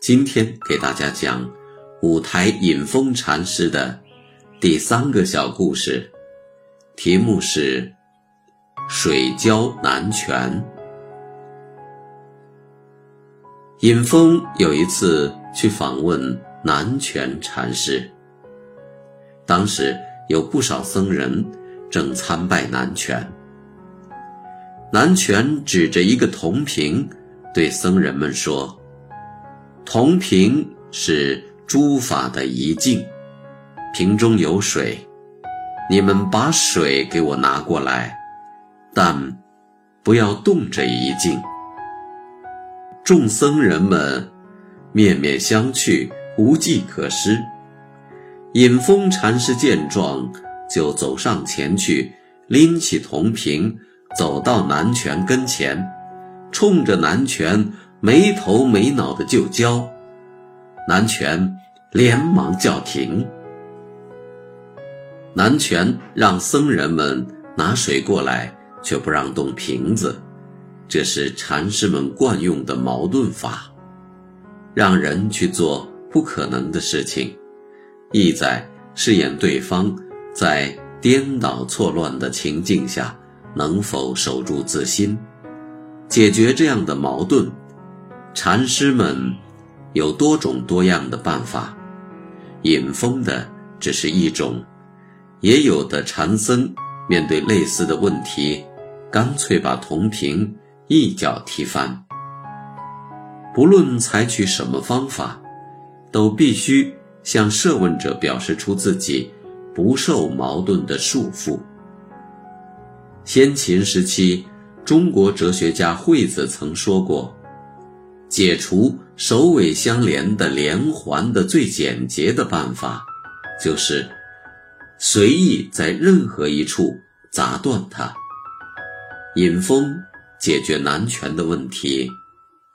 今天给大家讲五台隐风禅师的第三个小故事，题目是“水浇南泉”。隐峰有一次去访问南泉禅师，当时有不少僧人正参拜南泉。南泉指着一个铜瓶，对僧人们说。铜瓶是诸法的一境，瓶中有水，你们把水给我拿过来，但不要动这一境。众僧人们面面相觑，无计可施。隐风禅师见状，就走上前去，拎起铜瓶，走到南泉跟前，冲着南泉。没头没脑的就教，南泉连忙叫停。南泉让僧人们拿水过来，却不让动瓶子，这是禅师们惯用的矛盾法，让人去做不可能的事情，意在试验对方在颠倒错乱的情境下能否守住自心，解决这样的矛盾。禅师们有多种多样的办法，引风的只是一种，也有的禅僧面对类似的问题，干脆把铜瓶一脚踢翻。不论采取什么方法，都必须向设问者表示出自己不受矛盾的束缚。先秦时期，中国哲学家惠子曾说过。解除首尾相连的连环的最简洁的办法，就是随意在任何一处砸断它。引风解决南拳的问题，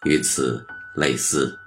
与此类似。